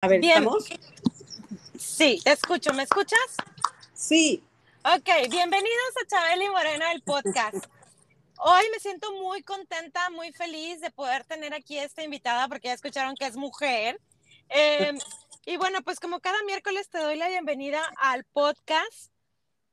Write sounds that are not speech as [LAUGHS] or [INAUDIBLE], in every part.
A ver, Bien. ¿estamos? Sí, te escucho. ¿Me escuchas? Sí. Ok, bienvenidos a Chabeli y Morena, el podcast. Hoy me siento muy contenta, muy feliz de poder tener aquí a esta invitada porque ya escucharon que es mujer. Eh, y bueno, pues como cada miércoles te doy la bienvenida al podcast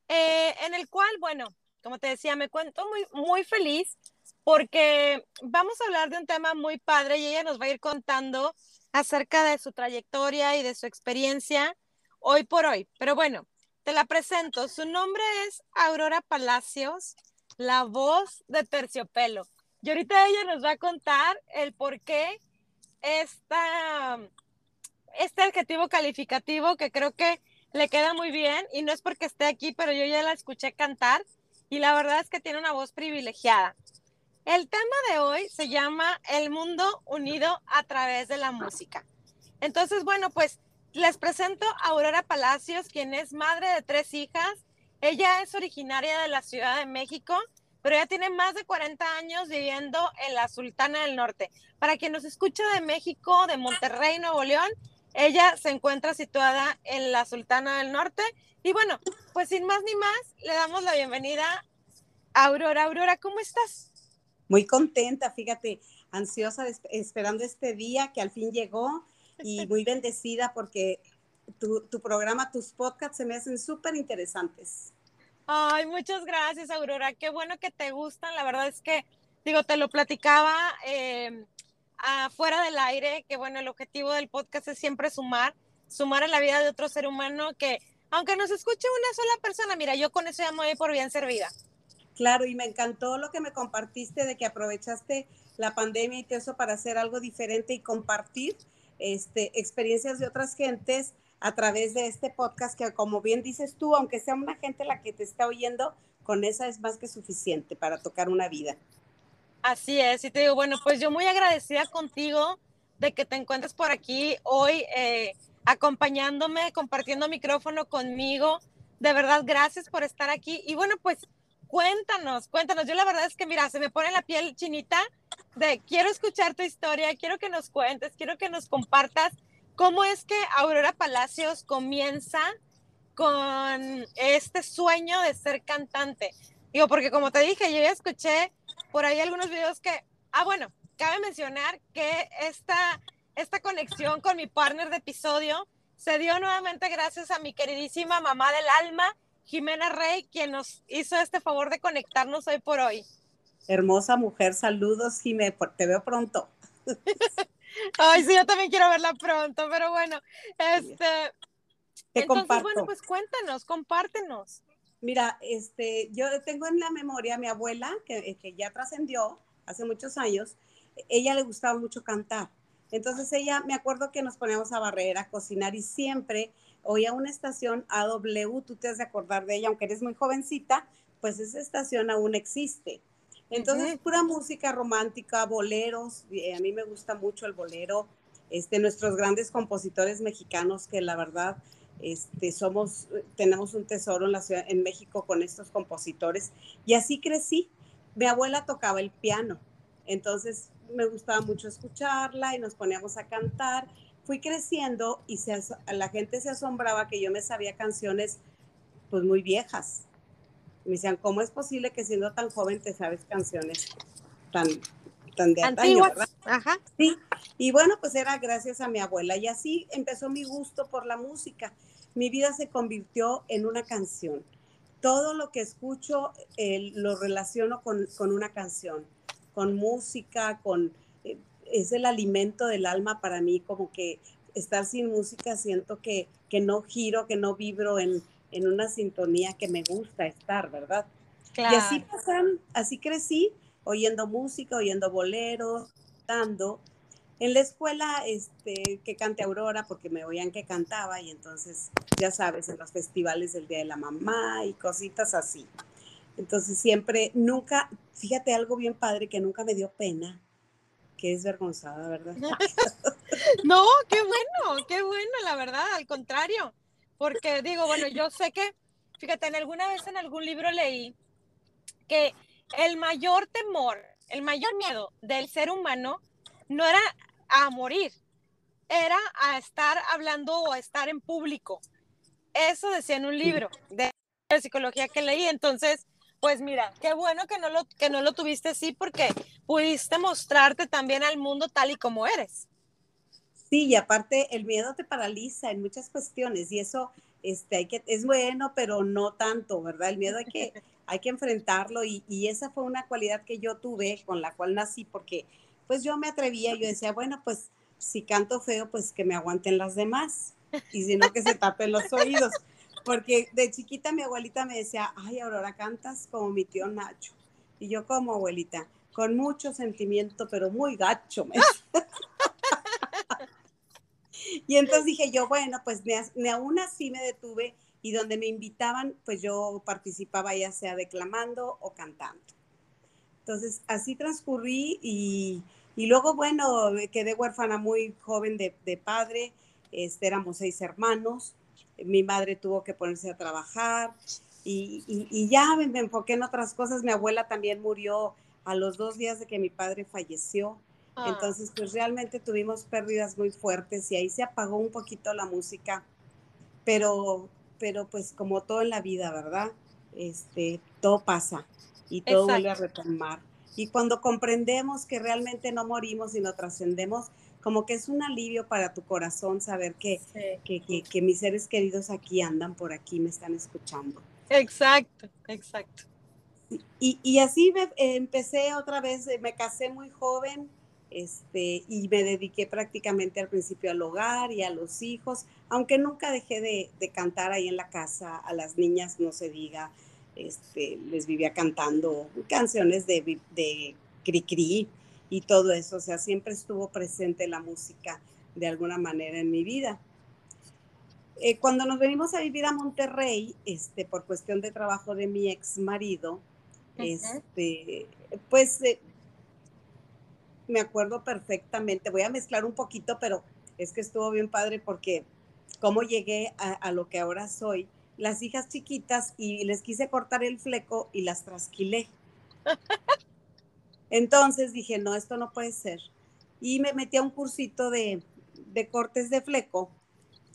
eh, en el cual, bueno, como te decía, me cuento muy, muy feliz porque vamos a hablar de un tema muy padre y ella nos va a ir contando acerca de su trayectoria y de su experiencia hoy por hoy. Pero bueno, te la presento. Su nombre es Aurora Palacios, la voz de Terciopelo. Y ahorita ella nos va a contar el por qué esta, este adjetivo calificativo que creo que le queda muy bien y no es porque esté aquí, pero yo ya la escuché cantar y la verdad es que tiene una voz privilegiada. El tema de hoy se llama El mundo unido a través de la música. Entonces, bueno, pues les presento a Aurora Palacios, quien es madre de tres hijas. Ella es originaria de la Ciudad de México, pero ya tiene más de 40 años viviendo en la Sultana del Norte. Para quien nos escucha de México, de Monterrey, Nuevo León, ella se encuentra situada en la Sultana del Norte. Y bueno, pues sin más ni más, le damos la bienvenida a Aurora. Aurora, ¿cómo estás? Muy contenta, fíjate, ansiosa, esperando este día que al fin llegó y [LAUGHS] muy bendecida porque tu, tu programa, tus podcasts se me hacen súper interesantes. Ay, muchas gracias, Aurora. Qué bueno que te gustan. La verdad es que, digo, te lo platicaba eh, afuera del aire, que bueno, el objetivo del podcast es siempre sumar, sumar a la vida de otro ser humano que, aunque nos escuche una sola persona, mira, yo con eso ya me voy por bien servida. Claro, y me encantó lo que me compartiste de que aprovechaste la pandemia y todo eso para hacer algo diferente y compartir este, experiencias de otras gentes a través de este podcast que como bien dices tú, aunque sea una gente la que te está oyendo, con esa es más que suficiente para tocar una vida. Así es, y te digo, bueno, pues yo muy agradecida contigo de que te encuentres por aquí hoy eh, acompañándome, compartiendo micrófono conmigo. De verdad, gracias por estar aquí. Y bueno, pues cuéntanos, cuéntanos. Yo la verdad es que, mira, se me pone la piel chinita de quiero escuchar tu historia, quiero que nos cuentes, quiero que nos compartas cómo es que Aurora Palacios comienza con este sueño de ser cantante. Digo, porque como te dije, yo ya escuché por ahí algunos videos que, ah, bueno, cabe mencionar que esta, esta conexión con mi partner de episodio se dio nuevamente gracias a mi queridísima mamá del alma, Jimena Rey, quien nos hizo este favor de conectarnos hoy por hoy. Hermosa mujer, saludos, por- te veo pronto. [LAUGHS] Ay, sí, yo también quiero verla pronto, pero bueno, este, Te entonces, comparto. bueno, pues cuéntanos, compártenos. Mira, este, yo tengo en la memoria a mi abuela, que, que ya trascendió hace muchos años, ella le gustaba mucho cantar. Entonces ella, me acuerdo que nos poníamos a barrer, a cocinar y siempre oía una estación AW, tú te has de acordar de ella, aunque eres muy jovencita, pues esa estación aún existe. Entonces, pura música romántica, boleros, y a mí me gusta mucho el bolero, este, nuestros grandes compositores mexicanos que la verdad este, somos, tenemos un tesoro en la ciudad, en México con estos compositores. Y así crecí. Mi abuela tocaba el piano, entonces me gustaba mucho escucharla y nos poníamos a cantar. Fui creciendo y se, la gente se asombraba que yo me sabía canciones pues muy viejas. Me decían, ¿cómo es posible que siendo tan joven te sabes canciones tan, tan de antaño, Antiguas. verdad? Ajá. Sí, y bueno, pues era gracias a mi abuela y así empezó mi gusto por la música. Mi vida se convirtió en una canción. Todo lo que escucho eh, lo relaciono con, con una canción, con música, con es el alimento del alma para mí, como que estar sin música siento que, que no giro, que no vibro en, en una sintonía que me gusta estar, ¿verdad? Claro. Y así pasan, así crecí, oyendo música, oyendo boleros, cantando. En la escuela, este, que cante Aurora, porque me oían que cantaba, y entonces, ya sabes, en los festivales del Día de la Mamá y cositas así. Entonces siempre, nunca, fíjate algo bien padre que nunca me dio pena, que es vergonzada, ¿verdad? [LAUGHS] No, qué bueno, qué bueno, la verdad, al contrario, porque digo, bueno, yo sé que, fíjate, en alguna vez en algún libro leí que el mayor temor, el mayor miedo del ser humano no era a morir, era a estar hablando o a estar en público. Eso decía en un libro de psicología que leí. Entonces, pues mira, qué bueno que no lo, que no lo tuviste así porque pudiste mostrarte también al mundo tal y como eres. Sí, y aparte el miedo te paraliza en muchas cuestiones y eso este, hay que, es bueno, pero no tanto, ¿verdad? El miedo hay que, [LAUGHS] hay que enfrentarlo y, y, esa fue una cualidad que yo tuve con la cual nací porque pues yo me atrevía, yo decía, bueno, pues si canto feo, pues que me aguanten las demás y si no, que se tapen los oídos. Porque de chiquita mi abuelita me decía, ay, Aurora, cantas como mi tío Nacho. Y yo como abuelita, con mucho sentimiento, pero muy gacho. [LAUGHS] y entonces dije yo, bueno, pues ni, aún así me detuve y donde me invitaban, pues yo participaba ya sea declamando o cantando. Entonces así transcurrí y, y luego, bueno, quedé huérfana muy joven de, de padre, este, éramos seis hermanos mi madre tuvo que ponerse a trabajar y, y, ya me, enfoqué en otras cosas. Mi abuela también murió a los dos días de que mi padre falleció. Ah. Entonces, pues realmente tuvimos pérdidas muy fuertes y ahí se apagó un poquito la música, pero, pero pues como todo en la vida, ¿verdad? Este, todo pasa y todo vuelve a retomar. Y cuando comprendemos que realmente no morimos, sino trascendemos, como que es un alivio para tu corazón saber que, que, mis seres queridos aquí andan por aquí, me están escuchando. Exacto, exacto. Y, y así empecé otra vez, eh, me casé muy joven este, y me dediqué prácticamente al principio al hogar y a los hijos, aunque nunca dejé de, de cantar ahí en la casa, a las niñas no se diga, este, les vivía cantando canciones de, de cri-cri, y todo eso, o sea, siempre estuvo presente la música de alguna manera en mi vida. Eh, cuando nos venimos a vivir a Monterrey, este, por cuestión de trabajo de mi ex marido, este, pues eh, me acuerdo perfectamente, voy a mezclar un poquito, pero es que estuvo bien padre porque cómo llegué a, a lo que ahora soy, las hijas chiquitas y les quise cortar el fleco y las trasquilé. [LAUGHS] Entonces dije, no, esto no puede ser. Y me metí a un cursito de, cortes de fleco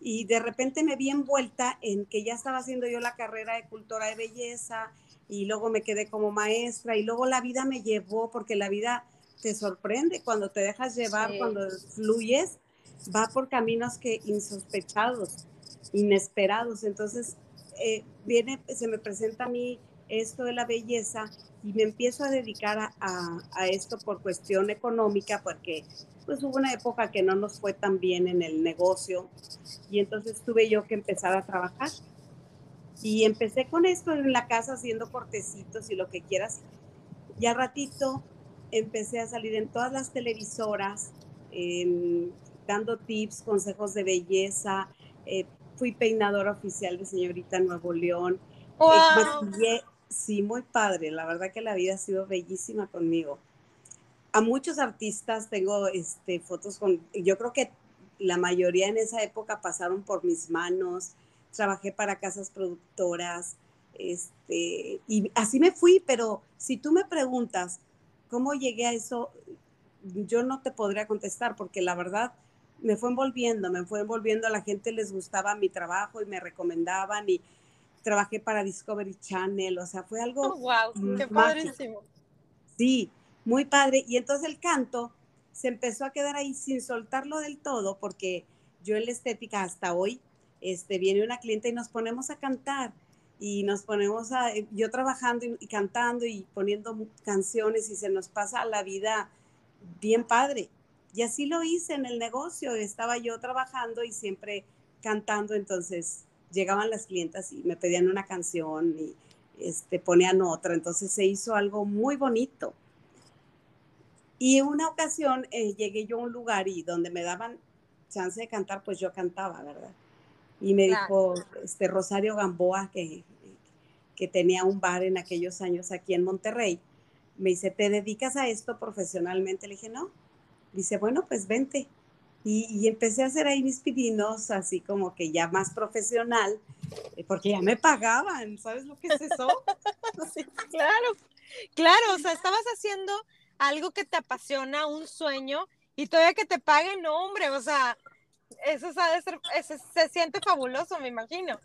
y de repente me vi envuelta en que ya estaba haciendo yo la carrera de cultura de belleza y luego me quedé como maestra y luego la vida me llevó porque la vida te sorprende cuando te dejas llevar, cuando fluyes, va por caminos que insospechados, inesperados. Entonces, eh, viene, se me presenta a mí esto de la belleza y me empiezo a dedicar a, esto por cuestión económica, porque pues hubo una época que no nos fue tan bien en el negocio y entonces tuve yo que empezar a trabajar. Y empecé con esto en la casa haciendo cortecitos y lo que quieras. Y al ratito empecé a salir en todas las televisoras, dando tips, consejos de belleza. Eh, fui peinadora oficial de señorita Nuevo León. Eh, Sí, muy padre. La verdad que la vida ha sido bellísima conmigo. A muchos artistas tengo este, fotos con, yo creo que la mayoría en esa época pasaron por mis manos. Trabajé para casas productoras. Este, y así me fui, pero si tú me preguntas cómo llegué a eso, yo no te podría contestar porque la verdad me fue envolviendo, me fue envolviendo, a la gente les gustaba mi trabajo y me recomendaban y trabajé para Discovery Channel, o sea, fue algo... wow, oh, qué padrísimo. Sí, muy padre. Y entonces el canto se empezó a quedar ahí sin soltarlo del todo, porque yo en la estética hasta hoy, este, viene una cliente y nos ponemos a cantar y nos ponemos a, eh, yo trabajando y, cantando y poniendo canciones y se nos pasa la vida bien padre. Y así lo hice en el negocio, estaba yo trabajando y siempre cantando, entonces llegaban las clientas y me pedían una canción y este, ponían otra, entonces se hizo algo muy bonito. Y en una ocasión eh, llegué yo a un lugar y donde me daban chance de cantar, pues yo cantaba, ¿verdad? Y me dijo este Rosario Gamboa, que, que tenía un bar en aquellos años aquí en Monterrey, me dice, ¿te dedicas a esto profesionalmente? Le dije, no. Dice, bueno, pues vente. Y, empecé a hacer ahí mis pidinos, así como que ya más profesional, eh, porque ya me pagaban, ¿sabes lo que es eso? [LAUGHS] claro, claro, o sea, estabas haciendo algo que te apasiona, un sueño, y todavía que te paguen, no, hombre, o sea, eso, sabe ser, se siente fabuloso, me imagino.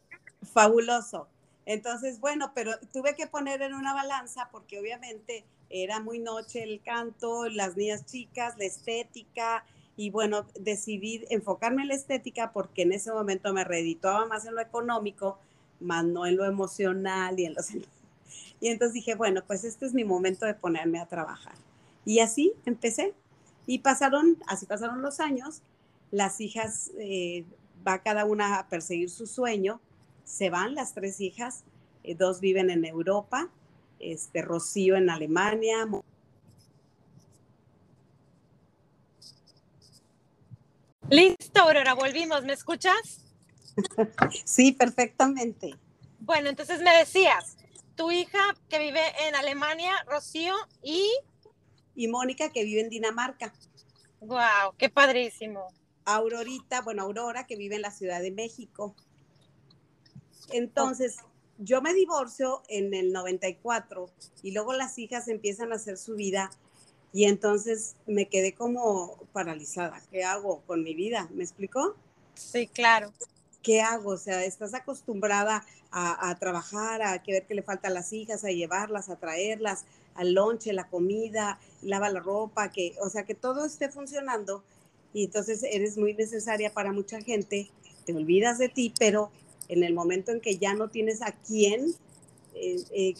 Fabuloso. Entonces, bueno, pero tuve que poner en una balanza porque obviamente era muy noche el canto, las niñas chicas, la estética, y bueno, decidí enfocarme en la estética porque en ese momento me reeditaba más en lo económico, más no en lo emocional y en los... [LAUGHS] Y entonces dije, bueno, pues este es mi momento de ponerme a trabajar. Y así empecé. Y pasaron, así pasaron los años, las hijas, eh, va cada una a perseguir su sueño, se van las tres hijas, eh, dos viven en Europa, este, Rocío en Alemania. Listo, Aurora, volvimos. ¿Me escuchas? sí, perfectamente. Bueno, entonces me decías, tu hija que vive en Alemania, Rocío, y... Y Mónica que vive en Dinamarca. Wow, qué padrísimo. Aurorita, bueno, Aurora que vive en la Ciudad de México. Entonces, yo me divorcio en el 94 y luego las hijas empiezan a hacer su vida y entonces me quedé como paralizada. ¿Qué hago con mi vida? ¿Me explicó? Sí, claro. ¿Qué hago? O sea, estás acostumbrada a, trabajar, a que ver qué le falta a las hijas, a llevarlas, a traerlas, al lonche, la comida, lava la ropa, que, o sea, que todo esté funcionando y entonces eres muy necesaria para mucha gente, te olvidas de ti, pero en el momento en que ya no tienes a quién, eh, eh,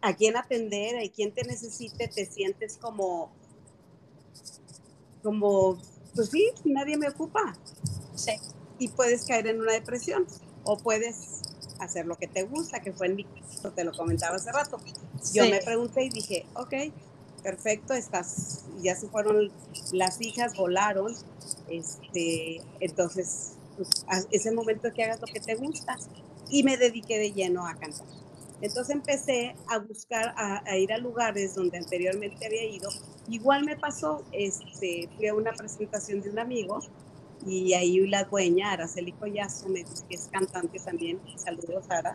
a quién atender, a quién te necesite, te sientes como, como, pues sí, nadie me ocupa. Sí. Y puedes caer en una depresión o puedes hacer lo que te gusta, que fue en mi caso, te lo comentaba hace rato. Yo me pregunté y dije, ok, perfecto, estás, ya se fueron las hijas, volaron, este, entonces pues, es el momento que hagas lo que te gusta. Y me dediqué de lleno a cantar. Entonces empecé a buscar, a, ir a lugares donde anteriormente había ido. Igual me pasó, este, fui a una presentación de un amigo y ahí la dueña, Araceli Collazo, que es cantante también, saludos Sara.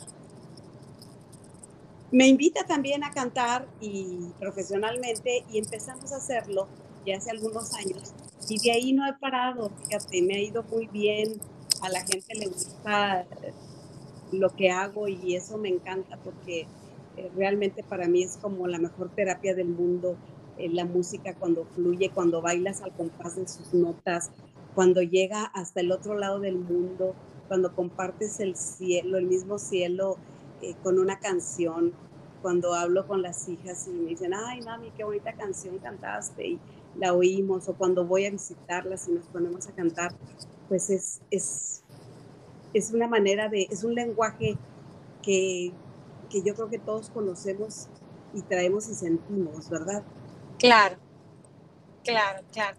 Me invita también a cantar y profesionalmente y empezamos a hacerlo ya hace algunos años y de ahí no he parado, fíjate, me ha ido muy bien, a la gente le gusta lo que hago y eso me encanta porque eh, realmente para mí es como la mejor terapia del mundo, eh, la música cuando fluye, cuando bailas al compás de sus notas, cuando llega hasta el otro lado del mundo, cuando compartes el cielo, el mismo cielo eh, con una canción, cuando hablo con las hijas y me dicen, ay mami, qué bonita canción cantaste y la oímos, o cuando voy a visitarlas y nos ponemos a cantar, pues es, es, es una manera de, es un lenguaje que, que yo creo que todos conocemos y traemos y sentimos, ¿verdad? Claro, claro, claro.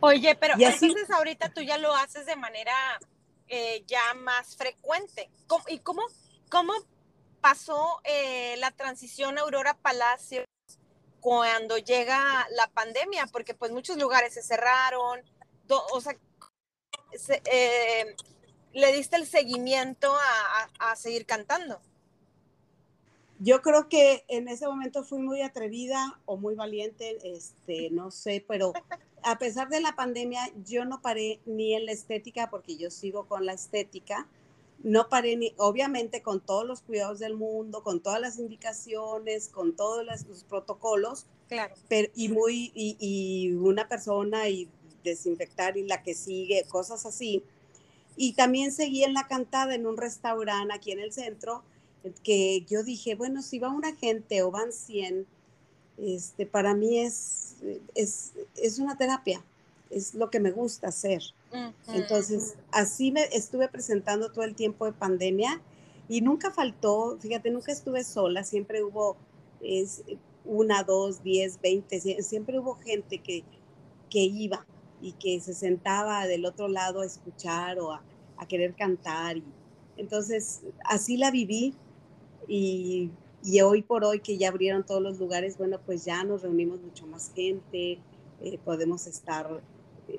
Oye, pero entonces ahorita tú ya lo haces de manera eh, ya más frecuente. ¿Y cómo, cómo pasó eh, la transición Aurora Palacio cuando llega la pandemia? Porque pues muchos lugares se cerraron, o sea, eh, le diste el seguimiento a, a seguir cantando. Yo creo que en ese momento fui muy atrevida o muy valiente, este, no sé, pero a pesar de la pandemia, yo no paré ni en la estética, porque yo sigo con la estética, no paré ni, obviamente con todos los cuidados del mundo, con todas las indicaciones, con todos los, protocolos, claro. pero, y muy, y, y, una persona y desinfectar y la que sigue, cosas así. Y también seguí en la cantada en un restaurante aquí en el centro, que yo dije, bueno, si va una gente o van 100, este, para mí es, es, es una terapia, es lo que me gusta hacer. Entonces, así me estuve presentando todo el tiempo de pandemia y nunca faltó, fíjate, nunca estuve sola, siempre hubo es, una, dos, diez, veinte, siempre hubo gente que, que iba y que se sentaba del otro lado a escuchar o a, a querer cantar. Y, entonces, así la viví y y hoy por hoy que ya abrieron todos los lugares, bueno, pues ya nos reunimos mucho más gente, eh, podemos estar eh,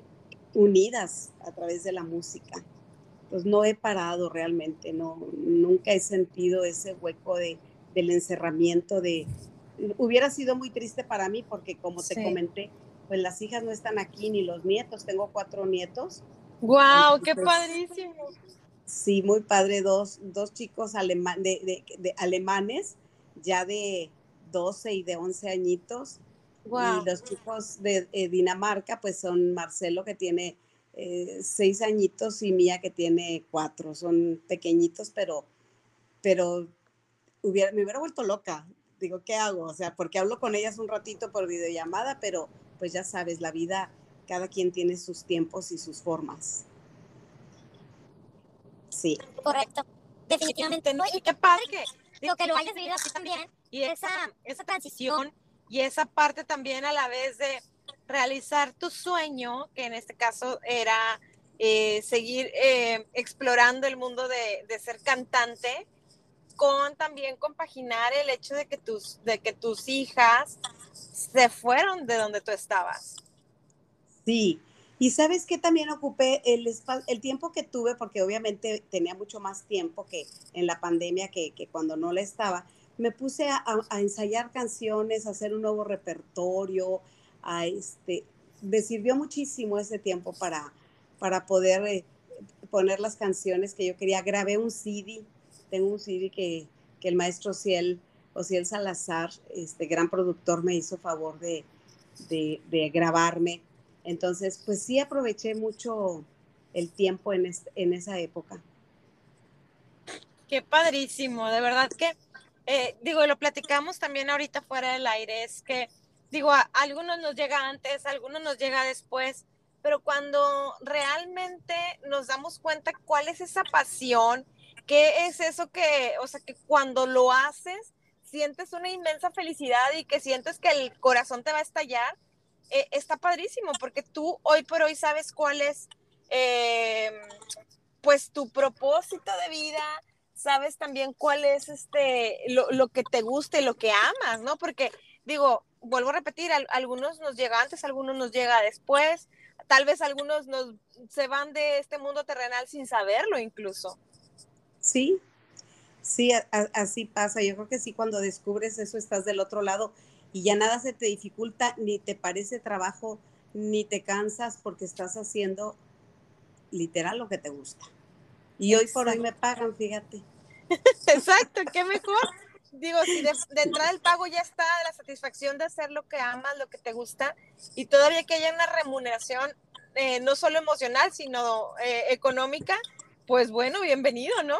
unidas a través de la música. Pues no he parado realmente, no, nunca he sentido ese hueco de, del encerramiento de... Hubiera sido muy triste para mí porque como te comenté, pues las hijas no están aquí ni los nietos, tengo cuatro nietos ¡Wow! ¡Qué padrísimo! Sí, muy padre. Dos, dos chicos de, alemanes, ya de 12 y de 11 añitos. Y los chicos de eh, Dinamarca, pues son Marcelo, que tiene eh, seis añitos, y Mía, que tiene cuatro. Son pequeñitos, pero, pero hubiera, me hubiera vuelto loca. Digo, ¿qué hago? O sea, porque hablo con ellas un ratito por videollamada, pero pues ya sabes, la vida, cada quien tiene sus tiempos y sus formas. Sí. Correcto. Definitivamente no. Y qué padre que, digo, que lo hayas vivido así también. Y esa, esa transición y esa parte también a la vez de realizar tu sueño, que en este caso era eh, seguir eh, explorando el mundo de, de, ser cantante, con también compaginar el hecho de que tus, de que tus hijas se fueron de donde tú estabas. Sí, y sabes que también ocupé el, el tiempo que tuve, porque obviamente tenía mucho más tiempo que en la pandemia que, que cuando no le estaba, me puse a, ensayar canciones, a hacer un nuevo repertorio, este, me sirvió muchísimo ese tiempo para, para poder eh, poner las canciones que yo quería. Grabé un CD, tengo un CD que, que el maestro Ciel, Ociel Salazar, este gran productor, me hizo favor de, de, de grabarme entonces, pues sí aproveché mucho el tiempo en, en esa época. Qué padrísimo, de verdad que, eh, digo, lo platicamos también ahorita fuera del aire, es que, digo, a, algunos nos llega antes, a algunos nos llega después, pero cuando realmente nos damos cuenta cuál es esa pasión, qué es eso que, o sea, que cuando lo haces, sientes una inmensa felicidad y que sientes que el corazón te va a estallar, eh, está padrísimo porque tú hoy por hoy sabes cuál es, eh, pues, tu propósito de vida, sabes también cuál es este, lo, que te gusta y lo que amas, ¿no? Porque, digo, vuelvo a repetir, algunos nos llega antes, algunos nos llega después, tal vez algunos nos se van de este mundo terrenal sin saberlo incluso. Sí, sí, así pasa. Yo creo que sí, cuando descubres eso, estás del otro lado y ya nada se te dificulta, ni te parece trabajo, ni te cansas porque estás haciendo literal lo que te gusta. Y hoy por hoy me pagan, fíjate. [LAUGHS] Exacto, qué mejor. Digo, si de, entrada el pago ya está, la satisfacción de hacer lo que amas, lo que te gusta, y todavía que haya una remuneración, eh, no solo emocional, sino eh, económica, pues bueno, bienvenido, ¿no?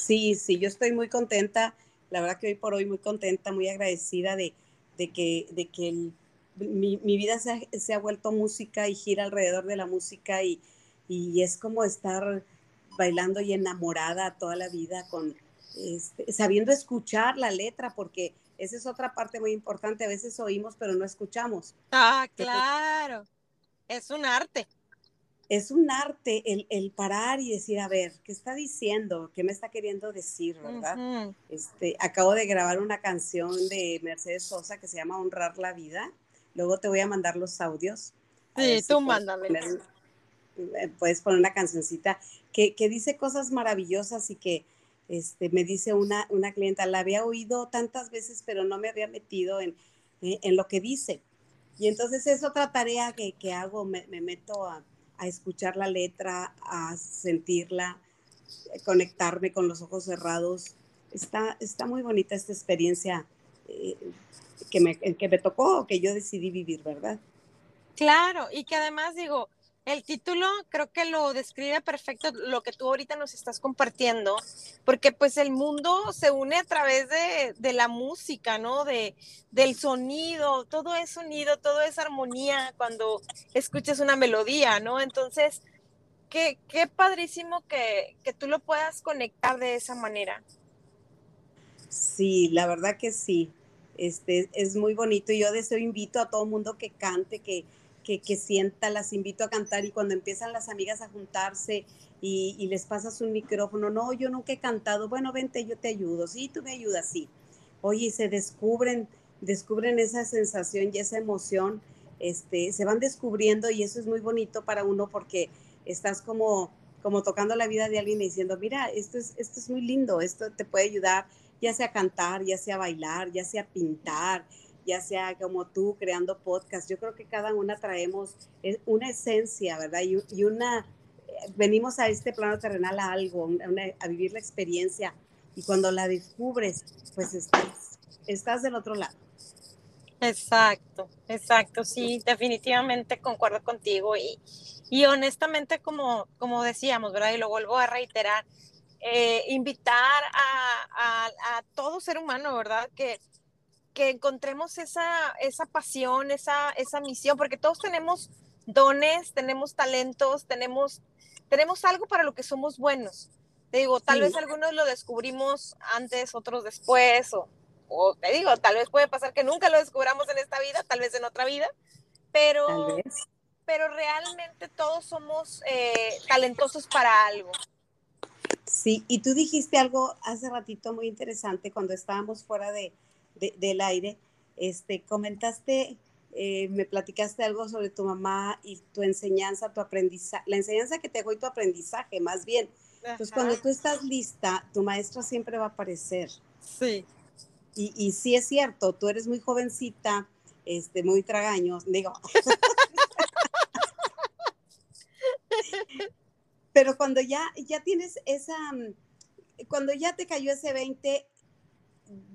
Sí, sí, yo estoy muy contenta, la verdad que hoy por hoy muy contenta, muy agradecida de, de que, de que mi, vida se ha, vuelto música y gira alrededor de la música y, y es como estar bailando y enamorada toda la vida con este, sabiendo escuchar la letra porque esa es otra parte muy importante a veces oímos pero no escuchamos. Ah claro es un arte es un arte el, parar y decir, a ver, ¿qué está diciendo? ¿Qué me está queriendo decir, verdad? este, acabo de grabar una canción de Mercedes Sosa que se llama Honrar la Vida. Luego te voy a mandar los audios. Sí, tú mándame. Eh, puedes poner una cancioncita que, dice cosas maravillosas y que este, me dice una, una clienta, la había oído tantas veces, pero no me había metido en, en, lo que dice. Y entonces es otra tarea que, que hago, me, me meto a, a escuchar la letra, a sentirla, conectarme con los ojos cerrados. Está, está muy bonita esta experiencia eh, que, me, que me tocó, que yo decidí vivir, ¿verdad? Claro, y que además digo, el título creo que lo describe perfecto lo que tú ahorita nos estás compartiendo, porque pues el mundo se une a través de, la música, ¿no? De, del sonido, todo es sonido, todo es armonía cuando escuchas una melodía, ¿no? Entonces, qué, qué padrísimo que, que tú lo puedas conectar de esa manera. Sí, la verdad que sí. Este, es muy bonito. Yo deseo invito a todo mundo que cante, que, que, sienta, las invito a cantar y cuando empiezan las amigas a juntarse y, les pasas un micrófono, no, yo nunca he cantado, bueno, vente, yo te ayudo, sí, tú me ayudas, sí. Oye, se descubren, descubren esa sensación y esa emoción, este, se van descubriendo y eso es muy bonito para uno porque estás como, como tocando la vida de alguien y diciendo, mira, esto es, esto es muy lindo, esto te puede ayudar ya sea a cantar, ya sea a bailar, ya sea a pintar, ya sea como tú creando podcast. Yo creo que cada una traemos una esencia, ¿verdad? Y, una, venimos a este plano terrenal a algo, a vivir la experiencia y cuando la descubres, pues estás, estás del otro lado. Exacto, exacto, sí, definitivamente concuerdo contigo y, y honestamente como, como decíamos, ¿verdad? Y lo vuelvo a reiterar, eh, invitar a, a, todo ser humano, ¿verdad? Que, que encontremos esa, esa pasión, esa, esa misión, porque todos tenemos dones, tenemos talentos, tenemos, tenemos algo para lo que somos buenos. Te digo, tal vez algunos lo descubrimos antes, otros después, o, o, te digo, tal vez puede pasar que nunca lo descubramos en esta vida, tal vez en otra vida, pero, pero realmente todos somos eh, talentosos para algo. Sí, y tú dijiste algo hace ratito muy interesante cuando estábamos fuera de, del aire. Este, comentaste, eh, me platicaste algo sobre tu mamá y tu enseñanza, tu aprendizaje, la enseñanza que te dejó y tu aprendizaje, más bien. Entonces, cuando tú estás lista, tu maestra siempre va a aparecer. Sí. Y, y sí es cierto, tú eres muy jovencita, este, muy tragaños, digo. [LAUGHS] Pero cuando ya, ya tienes esa, mm, cuando ya te cayó ese 20,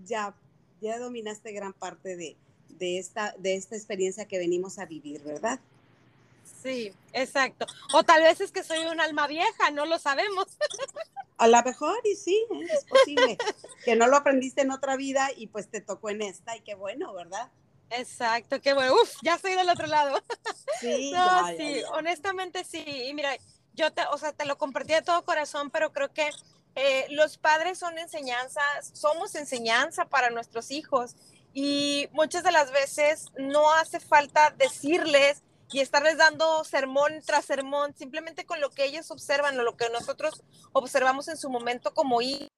ya, ya dominaste gran parte de, de, esta, de esta experiencia que venimos a vivir, ¿verdad? Sí, exacto. O tal vez es que soy un alma vieja, no lo sabemos. [LAUGHS] A lo mejor, y sí, ¿eh? es posible. que no lo aprendiste en otra vida y pues te tocó en esta, y qué bueno, ¿verdad? Exacto, qué bueno. Uf, ya estoy del otro lado. Sí, [LAUGHS] no, sí, honestamente sí. Y mira, yo te, o sea, te lo compartí de todo corazón, pero creo que eh, los padres son enseñanza, somos enseñanza para nuestros hijos y muchas de las veces no hace falta decirles y estarles dando sermón tras sermón, simplemente con lo que ellos observan o lo que nosotros observamos en su momento como hijos.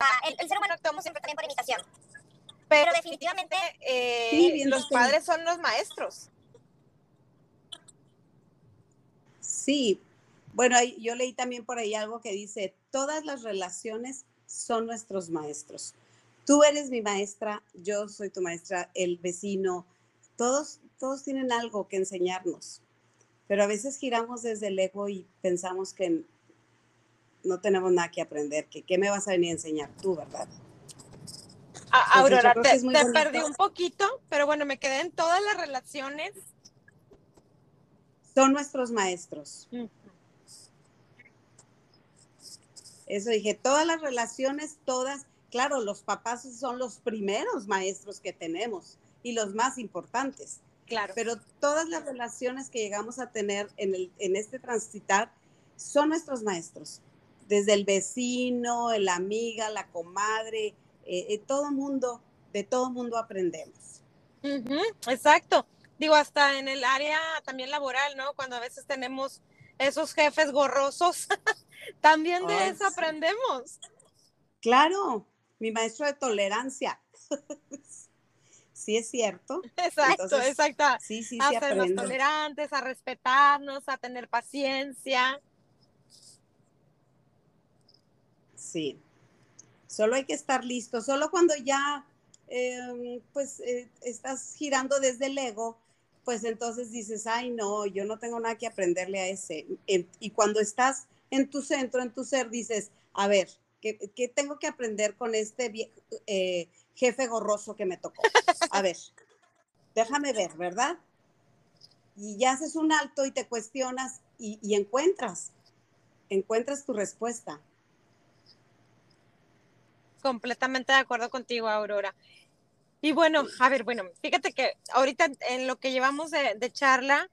Ah, el, ser humano actuamos siempre también por imitación. Pero, definitivamente eh, los padres son los maestros. Sí, bueno, yo leí también por ahí algo que dice, todas las relaciones son nuestros maestros. Tú eres mi maestra, yo soy tu maestra, el vecino, todos, todos tienen algo que enseñarnos, pero a veces giramos desde el ego y pensamos que no tenemos nada que aprender, que qué me vas a venir a enseñar tú, ¿verdad? Aurora, te, perdí un poquito, pero bueno, me quedé en todas las relaciones son nuestros maestros. Eso dije, todas las relaciones, todas, claro, los papás son los primeros maestros que tenemos y los más importantes. Claro. Pero todas las relaciones que llegamos a tener en, el, en este transitar son nuestros maestros. Desde el vecino, la amiga, la comadre, eh, eh, todo mundo, de todo mundo aprendemos. exacto digo, hasta en el área también laboral, ¿no? Cuando a veces tenemos esos jefes gorrosos, [LAUGHS] también de eso aprendemos. Claro, mi maestro de tolerancia. [LAUGHS] sí, es cierto. Exacto, exacto. Sí, sí, a ser más tolerantes, a respetarnos, a tener paciencia. Sí. Solo hay que estar listo. Solo cuando ya, em, pues, eh, estás girando desde el ego, pues entonces dices, ay, no, yo no tengo nada que aprenderle a ese. Y cuando estás en tu centro, en tu ser, dices, a ver, ¿qué, tengo que aprender con este eh, jefe gorroso que me tocó? A ver, déjame ver, ¿verdad? Y ya haces un alto y te cuestionas y encuentras, encuentras tu respuesta. Completamente de acuerdo contigo, Aurora. Y bueno, a ver, bueno, fíjate que ahorita en lo que llevamos de, charla,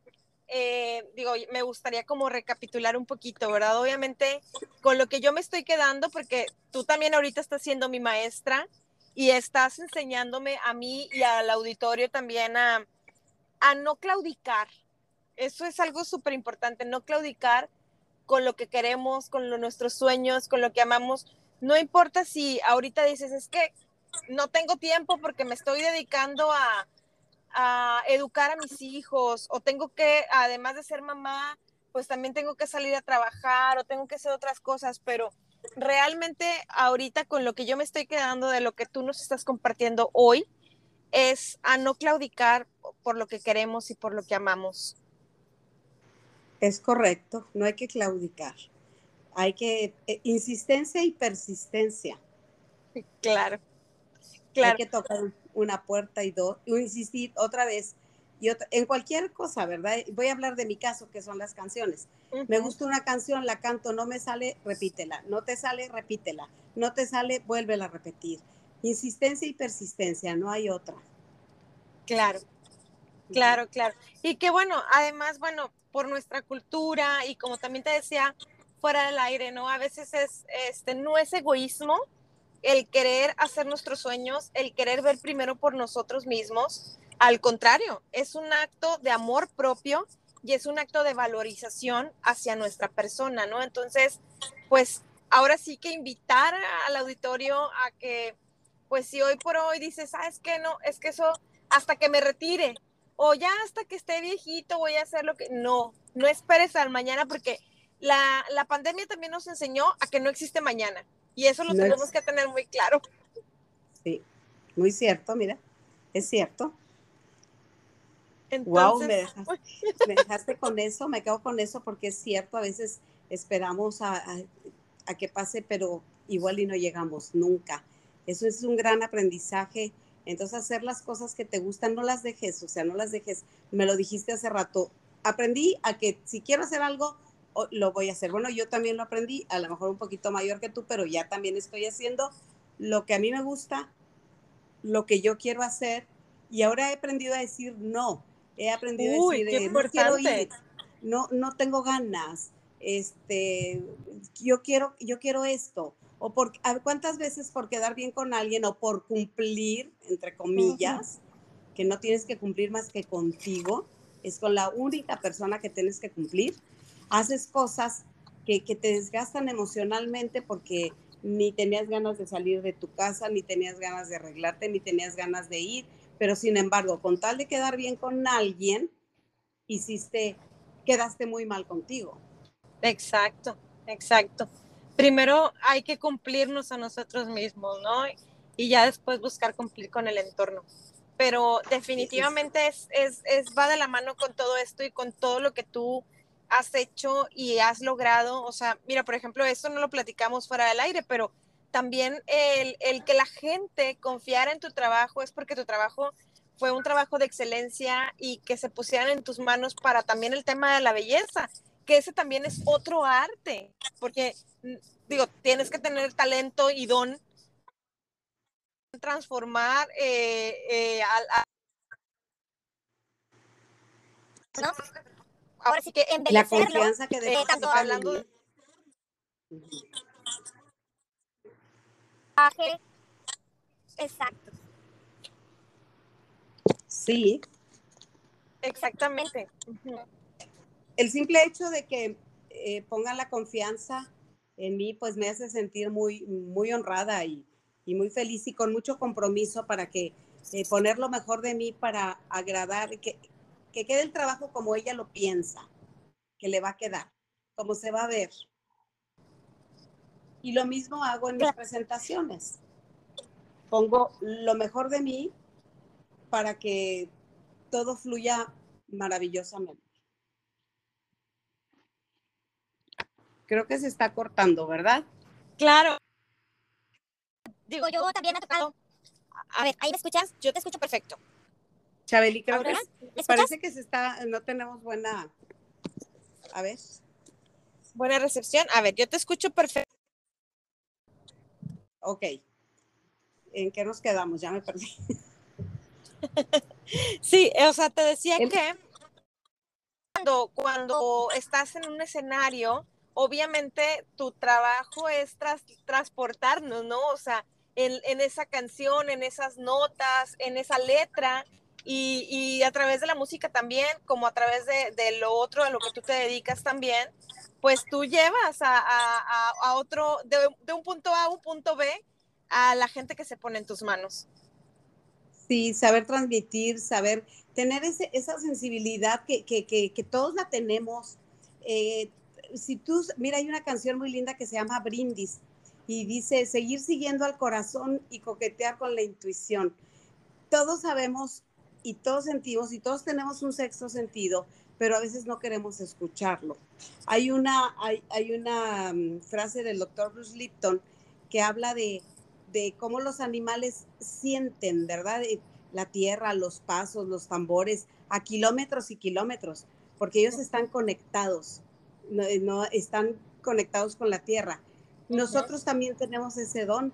eh, digo, me gustaría como recapitular un poquito, ¿verdad? Obviamente, con lo que yo me estoy quedando, porque tú también ahorita estás siendo mi maestra y estás enseñándome a mí y al auditorio también a, a no claudicar. Eso es algo súper importante, no claudicar con lo que queremos, con nuestros sueños, con lo que amamos. No importa si ahorita dices, es que no tengo tiempo porque me estoy dedicando a, educar a mis hijos o tengo que, además de ser mamá, pues también tengo que salir a trabajar o tengo que hacer otras cosas, pero realmente ahorita con lo que yo me estoy quedando de lo que tú nos estás compartiendo hoy, es a no claudicar por lo que queremos y por lo que amamos. Es correcto, no hay que claudicar. Hay que eh, insistencia y persistencia. Claro. Hay que tocar una puerta y dos, insistir otra vez y en cualquier cosa, ¿verdad? Voy a hablar de mi caso, que son las canciones. Me gusta una canción, la canto, no me sale, repítela. No te sale, repítela. No te sale, vuélvela a repetir. Insistencia y persistencia, no hay otra. Claro, claro, claro. Y que bueno, además, bueno, por nuestra cultura y como también te decía, fuera del aire, ¿no? A veces es, este, no es egoísmo el querer hacer nuestros sueños, el querer ver primero por nosotros mismos, al contrario, es un acto de amor propio y es un acto de valorización hacia nuestra persona, ¿no? Entonces, pues ahora sí que invitar al auditorio a que, pues si hoy por hoy dices, ¿sabes qué? No, es que eso hasta que me retire o ya hasta que esté viejito voy a hacer lo que... No, no esperes al mañana porque la, pandemia también nos enseñó a que no existe mañana y eso lo tenemos que tener muy claro. Sí, muy cierto, mira, es cierto wow, me dejaste, con eso, me quedo con eso porque es cierto, a veces esperamos a, que pase, pero igual y no llegamos nunca. Eso es un gran aprendizaje. Entonces, hacer las cosas que te gustan, no las dejes, o sea, no las dejes. Me lo dijiste hace rato. Aprendí a que si quiero hacer algo, lo voy a hacer. Bueno, yo también lo aprendí, a lo mejor un poquito mayor que tú, pero ya también estoy haciendo lo que a mí me gusta, lo que yo quiero hacer. Y ahora he aprendido a decir no he aprendido a decir, no quiero ir, no, no tengo ganas, este, yo quiero, yo quiero esto. O por, ¿cuántas veces por quedar bien con alguien o por cumplir, entre comillas, que no tienes que cumplir más que contigo, es con la única persona que tienes que cumplir, haces cosas que, te desgastan emocionalmente porque ni tenías ganas de salir de tu casa, ni tenías ganas de arreglarte, ni tenías ganas de ir, pero sin embargo, con tal de quedar bien con alguien, hiciste, quedaste muy mal contigo. Exacto, exacto. Primero hay que cumplirnos a nosotros mismos, ¿no? Y ya después buscar cumplir con el entorno. Pero definitivamente es, es, es, va de la mano con todo esto y con todo lo que tú has hecho y has logrado. O sea, mira, por ejemplo, esto no lo platicamos fuera del aire, pero también el, el, que la gente confiara en tu trabajo es porque tu trabajo fue un trabajo de excelencia y que se pusieran en tus manos para también el tema de la belleza, que ese también es otro arte, porque mm, digo, tienes que tener talento y don transformar eh, eh, a, ¿No? Ahora sí que la confianza que eh, tanto hablando de... Exacto. Sí. Exactamente. El simple hecho de que eh, pongan la confianza en mí, pues me hace sentir muy, muy honrada y, muy feliz y con mucho compromiso para que eh, poner lo mejor de mí para agradar, que, que quede el trabajo como ella lo piensa, que le va a quedar, como se va a ver. Y lo mismo hago en mis presentaciones pongo lo mejor de mí para que todo fluya maravillosamente. Creo que se está cortando, ¿verdad? Claro. Digo, yo también he tocado. A ver, ¿ahí me escuchas? Yo te escucho perfecto. Chabeli, creo que parece que se está, no tenemos buena, a ver. Buena recepción. A ver, yo te escucho perfecto. Ok. ¿en qué nos quedamos? Ya me perdí. [LAUGHS] Sí, o sea, te decía que cuando, cuando estás en un escenario, obviamente tu trabajo es transportarnos, ¿no? O sea, en, esa canción, en esas notas, en esa letra, y, a través de la música también, como a través de, lo otro, a lo que tú te dedicas también, pues tú llevas a, otro, de, de, un punto A a un punto B, a la gente que se pone en tus manos. Sí, saber transmitir, saber tener ese, esa sensibilidad que, que, que, todos la tenemos. Eh, si tú, mira, hay una canción muy linda que se llama Brindis y dice, seguir siguiendo al corazón y coquetear con la intuición. todos sabemos y todos sentimos y todos tenemos un sexto sentido, pero a veces no queremos escucharlo. Hay una, hay, hay una mm, frase del doctor Bruce Lipton que habla de, de cómo los animales sienten, ¿verdad? La tierra, los pasos, los tambores, a kilómetros y kilómetros, porque ellos están conectados, no, no están conectados con la tierra. Nosotros también tenemos ese don.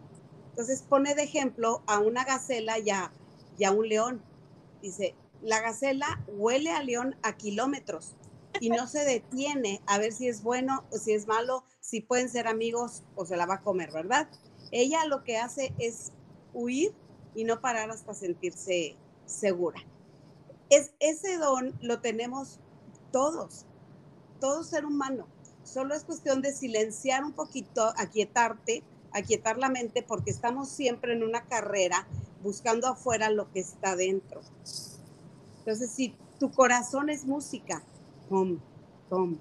Entonces pone de ejemplo a una gacela y a, y a un león. Dice, la gacela huele a león a kilómetros y no se detiene a ver si es bueno o si es malo, si pueden ser amigos o se la va a comer, ¿verdad? Ella lo que hace es huir y no parar hasta sentirse segura. Es, ese don lo tenemos todos, todo ser humano. Solo es cuestión de silenciar un poquito, aquietarte, aquietar la mente, porque estamos siempre en una carrera buscando afuera lo que está dentro. Entonces, si tu corazón es música, pum, pum,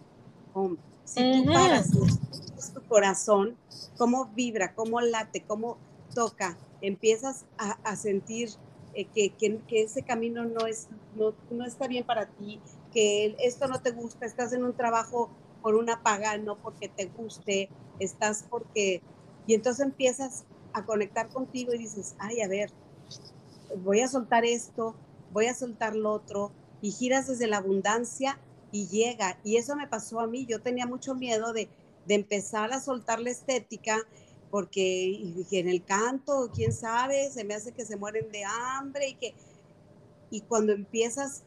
pum. Si tú paras es tu corazón, cómo vibra, cómo late, cómo toca, empiezas a, sentir eh, que, que, ese camino no, es, no, no está bien para ti, que esto no te gusta, estás en un trabajo por una paga, no porque te guste, estás porque... Y entonces empiezas a conectar contigo y dices, ay, a ver, voy a soltar esto, voy a soltar lo otro, y giras desde la abundancia y llega. Y eso me pasó a mí, yo tenía mucho miedo de, de empezar a soltar la estética, porque en el canto, quién sabe, se me hace que se mueren de hambre y que... Y cuando empiezas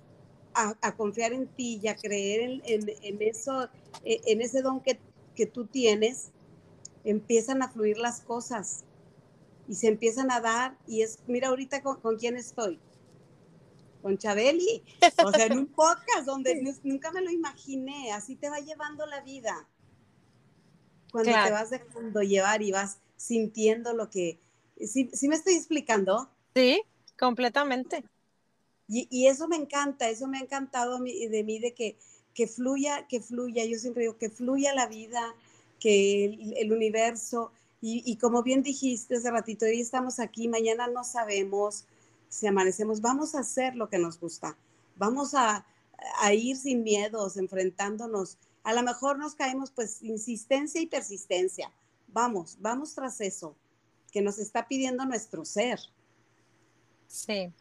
a, confiar en ti y a creer en, eso, e, en ese don que, que, tú tienes, empiezan a fluir las cosas y se empiezan a dar. Y es, mira ahorita con, quién estoy. Con Chabeli, o sea, en un [LAUGHS] podcast donde nunca me lo imaginé, así te va llevando la vida. Cuando te vas dejando llevar y vas sintiendo lo que, ¿sí, ¿sí me estoy explicando? Sí, completamente. Y, eso me encanta, eso me ha encantado de mí, de que, que fluya, que fluya, yo siempre digo, que fluya la vida, que el, universo, y, como bien dijiste hace ratito, hoy estamos aquí, mañana no sabemos si amanecemos, vamos a hacer lo que nos gusta, vamos a, a ir sin miedos, enfrentándonos, a lo mejor nos caemos pues insistencia y persistencia, vamos, vamos tras eso que nos está pidiendo nuestro ser. Sí,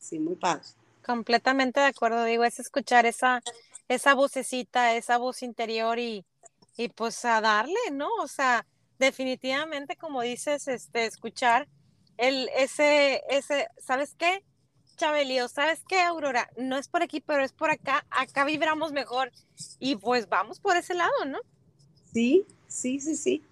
Sí, muy padre. Completamente de acuerdo, digo, es escuchar esa, esa vocecita, esa voz interior y, y pues a darle, ¿no? O sea, definitivamente, como dices, este, escuchar el, ese, ese, ¿sabes qué? Chabelio, ¿sabes qué, Aurora? No es por aquí, pero es por acá, acá vibramos mejor y pues vamos por ese lado, ¿no? Sí, sí, sí, sí.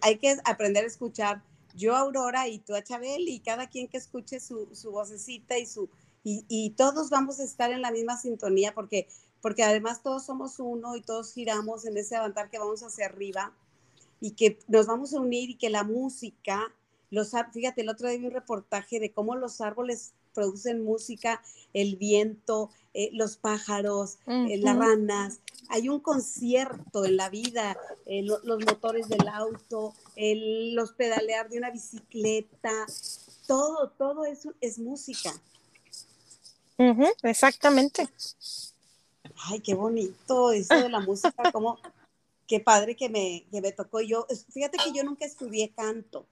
hay que aprender a escuchar yo Aurora y tú a Chabel y cada quien que escuche su, su vocecita y su y, y, todos vamos a estar en la misma sintonía porque porque además todos somos uno y todos giramos en ese avanzar que vamos hacia arriba y que nos vamos a unir y que la música los fíjate el otro día vi un reportaje de cómo los árboles producen música, el viento, eh, los pájaros, eh, las ranas. Hay un concierto en la vida, eh, los motores del auto, los pedalear de una bicicleta, todo, todo eso es música. exactamente. Ay, qué bonito eso de la música, [LAUGHS] como qué padre que me, que me tocó. Yo, fíjate que yo nunca estudié canto.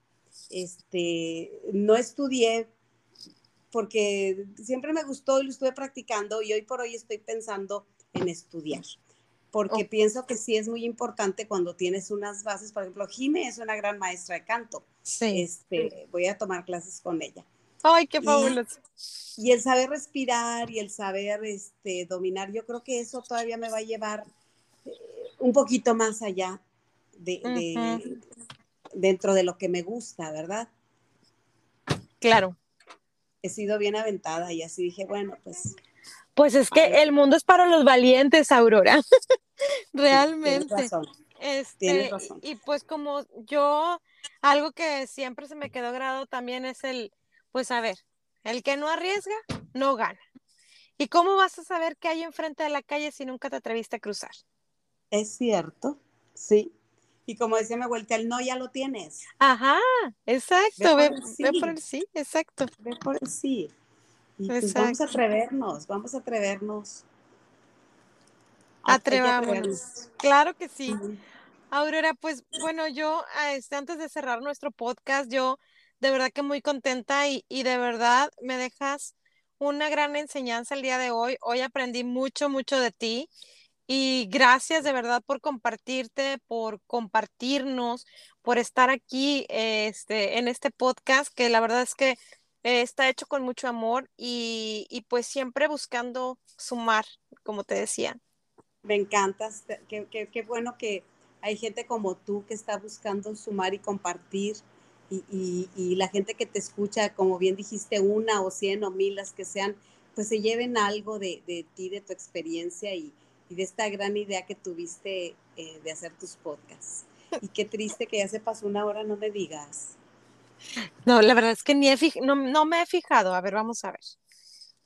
Este, no estudié porque siempre me gustó y lo estuve practicando y hoy por hoy estoy pensando en estudiar, porque oh. pienso que sí es muy importante cuando tienes unas bases, por ejemplo, Jime es una gran maestra de canto, sí. este, voy a tomar clases con ella. Ay, qué fabuloso. Y, el saber respirar y el saber este, dominar, yo creo que eso todavía me va a llevar eh, un poquito más allá de, dentro de lo que me gusta, ¿verdad? Claro he sido bien aventada y así dije, bueno, pues... Pues es que el mundo es para los valientes, Aurora. [LAUGHS] Realmente. tienes razón. Este, Y pues como yo, algo que siempre se me quedó grado también es el, pues a ver, el que no arriesga, no gana. ¿Y cómo vas a saber qué hay enfrente de la calle si nunca te atreviste a cruzar? Es cierto, sí. Y como decía mi abuelita, el no ya lo tienes. Ajá, exacto, ve, por el sí, exacto. Ve por el sí. Y pues vamos a atrevernos, vamos a atrevernos. Atrevamos. Claro que sí. Aurora, pues bueno, yo este, antes de cerrar nuestro podcast, yo de verdad que muy contenta y, y de verdad me dejas una gran enseñanza el día de hoy. Hoy aprendí mucho, mucho de ti. Y gracias de verdad por compartirte, por compartirnos, por estar aquí este, en este podcast, que la verdad es que eh, está hecho con mucho amor y, y, pues siempre buscando sumar, como te decía. Me encantas, qué, qué, qué, bueno que hay gente como tú que está buscando sumar y compartir y, y, y la gente que te escucha, como bien dijiste, una o cien o mil, las que sean, pues se lleven algo de, de ti, de tu experiencia y, y de esta gran idea que tuviste eh, de hacer tus podcasts. Y qué triste que ya se pasó una hora, no me digas. No, la verdad es que ni he no, no, me he fijado. A ver, vamos a ver.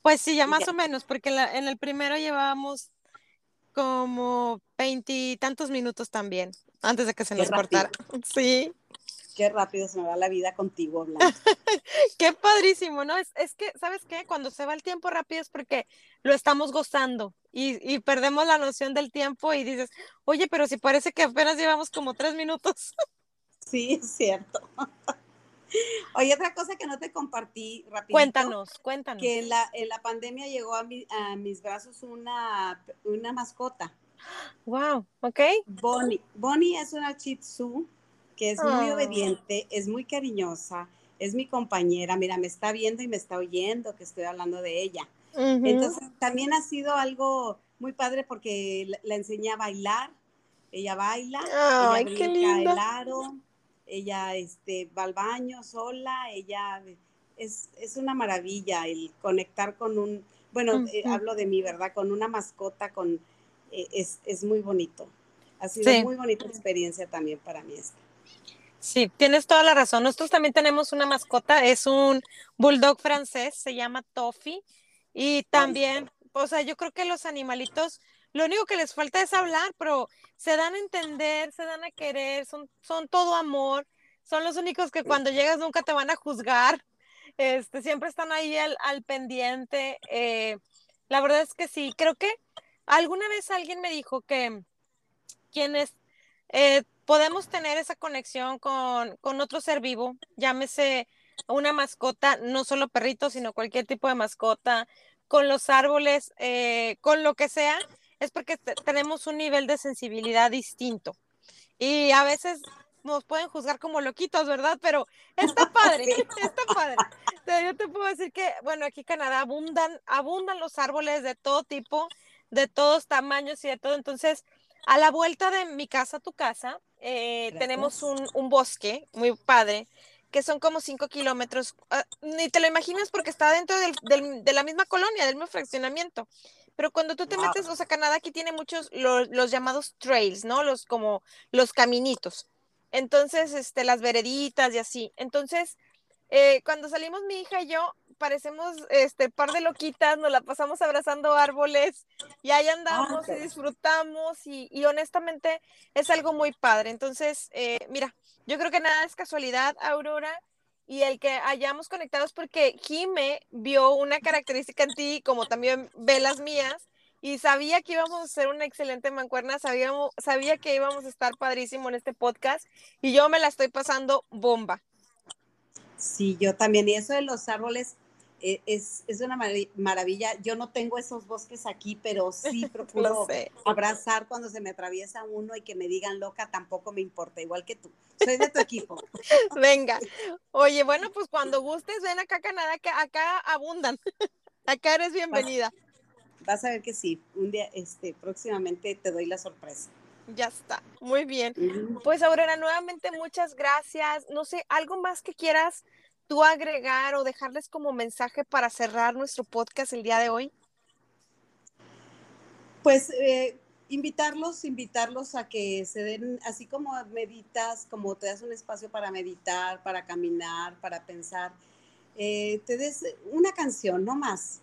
Pues sí, ya más o menos, porque en el primero llevábamos como veintitantos minutos también, antes de que se nos cortara. [LAUGHS] Sí qué rápido se me va la vida contigo, Blanca. [LAUGHS] qué padrísimo, ¿no? Es, es, que, ¿sabes qué? Cuando se va el tiempo rápido es porque lo estamos gozando y, y, perdemos la noción del tiempo y dices, oye, pero si parece que apenas llevamos como tres minutos. [LAUGHS] sí, es cierto. [LAUGHS] Oye, otra cosa que no te compartí rápido. Cuéntanos, cuéntanos. Que en la, en la pandemia llegó a, mi, a mis brazos una, una mascota. [GASPS] Wow, ok. Bonnie. Bonnie es una Shih Tzu que es muy ah. obediente, es muy cariñosa, es mi compañera, mira, me está viendo y me está oyendo que estoy hablando de ella. Entonces, también ha sido algo muy padre porque la, enseñé a bailar, ella baila, ella brinca el aro, ella este, va al baño sola, ella es, es una maravilla el conectar con un, bueno, eh, hablo de mí, ¿verdad? Con una mascota, con, eh, es, es, muy bonito. Ha sido muy bonita experiencia también para mí esta. Sí, tienes toda la razón. Nosotros también tenemos una mascota, es un bulldog francés, se llama Toffee. Y también, o sea, yo creo que los animalitos, lo único que les falta es hablar, pero se dan a entender, se dan a querer, son, son todo amor, son los únicos que cuando llegas nunca te van a juzgar, este, siempre están ahí al, al pendiente. Eh, la verdad es que sí, creo que alguna vez alguien me dijo que quienes eh, podemos tener esa conexión con, con otro ser vivo, llámese una mascota, no solo perritos, sino cualquier tipo de mascota, con los árboles, eh, con lo que sea, es porque tenemos un nivel de sensibilidad distinto. Y a veces nos pueden juzgar como loquitos, ¿verdad? Pero está [LAUGHS] padre, [LAUGHS] está padre. yo te puedo decir que, bueno, aquí en Canadá abundan, abundan los árboles de todo tipo, de todos tamaños y de todo. Entonces, a la vuelta de mi casa tu casa, eh, tenemos un, un, bosque muy padre, que son como cinco kilómetros. Ah, ni te lo imaginas porque está dentro del, del, de la misma colonia, del mismo fraccionamiento. Pero cuando tú te metes, o sea, Canadá aquí tiene muchos los, los, llamados trails, ¿no? Los como los caminitos. Entonces, este, las vereditas y así. Entonces, eh, cuando salimos mi hija y yo, parecemos este par de loquitas, nos la pasamos abrazando árboles y ahí andamos y disfrutamos y, y, honestamente es algo muy padre. Entonces, eh, mira, yo creo que nada es casualidad, Aurora, y el que hayamos conectados porque Jime vio una característica en ti, como también ve las mías, y sabía que íbamos a hacer una excelente mancuerna, sabíamos, sabía que íbamos a estar padrísimo en este podcast y yo me la estoy pasando bomba. Sí, yo también. Y eso de los árboles, es, es, una maravilla. Yo no tengo esos bosques aquí, pero sí [LAUGHS] procuro abrazar cuando se me atraviesa uno y que me digan loca, tampoco me importa, igual que tú. Soy de tu equipo. [LAUGHS] Venga. Oye, bueno, pues cuando gustes, ven acá a Canadá, que acá abundan. [LAUGHS] acá eres bienvenida. Vas, vas, a ver que sí. Un día, este, próximamente te doy la sorpresa. Ya está, muy bien. Pues Aurora, nuevamente muchas gracias. No sé, algo más que quieras tú agregar o dejarles como mensaje para cerrar nuestro podcast el día de hoy? Pues eh, invitarlos, invitarlos a que se den, así como meditas, como te das un espacio para meditar, para caminar, para pensar, eh, te des una canción, no más,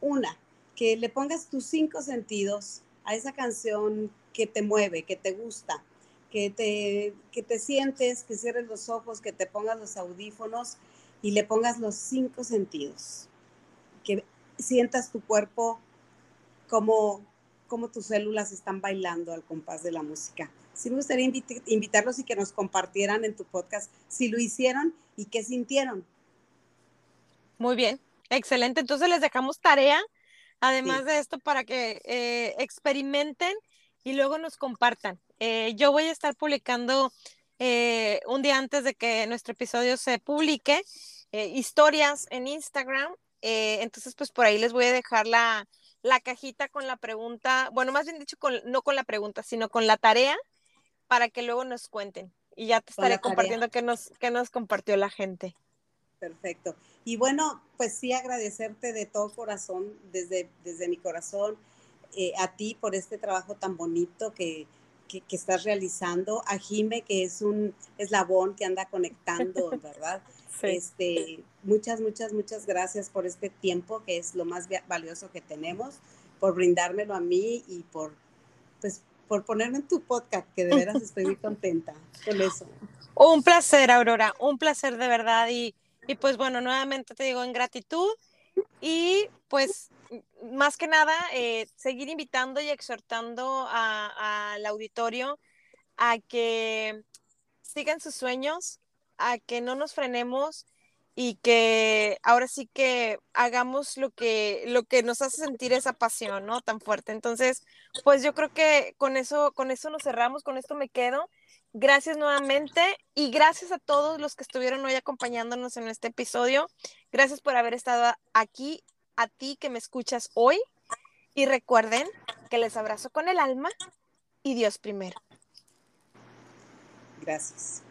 una, que le pongas tus cinco sentidos a esa canción que te mueve, que te gusta, que te, que te sientes, que cierres los ojos, que te pongas los audífonos y le pongas los cinco sentidos, que sientas tu cuerpo como, como tus células están bailando al compás de la música. Sí me gustaría invitarlos y que nos compartieran en tu podcast si lo hicieron y qué sintieron. Muy bien, excelente. Entonces les dejamos tarea, además de esto, para que eh, experimenten y luego nos compartan. Eh, yo voy a estar publicando eh, un día antes de que nuestro episodio se publique historias en Instagram. entonces, pues por ahí les voy a dejar la, la cajita con la pregunta, bueno, más bien dicho, no con la pregunta, sino con la tarea para que luego nos cuenten. Y ya te estaré compartiendo qué nos, qué nos compartió la gente. Perfecto. Y bueno, pues sí agradecerte de todo corazón, desde, desde mi corazón, eh, a ti por este trabajo tan bonito que, que, estás realizando, a Jime, que es un eslabón que anda conectando, [LAUGHS] ¿verdad? Este, muchas, muchas, muchas gracias por este tiempo, que es lo más valioso que tenemos, por brindármelo a mí y por, pues, por ponerme en tu podcast, que de veras estoy muy contenta con eso. Un placer, Aurora, un placer de verdad. Y, y pues bueno, nuevamente te digo en gratitud y pues más que nada, eh, seguir invitando y exhortando al auditorio a que sigan sus sueños, a que no nos frenemos y que ahora sí que hagamos lo que, lo que nos hace sentir esa pasión, ¿no? Tan fuerte. Entonces, pues yo creo que con eso, con eso nos cerramos, con esto me quedo. Gracias nuevamente y gracias a todos los que estuvieron hoy acompañándonos en este episodio. Gracias por haber estado aquí, a ti que me escuchas hoy. Y recuerden que les abrazo con el alma y Dios primero. Gracias.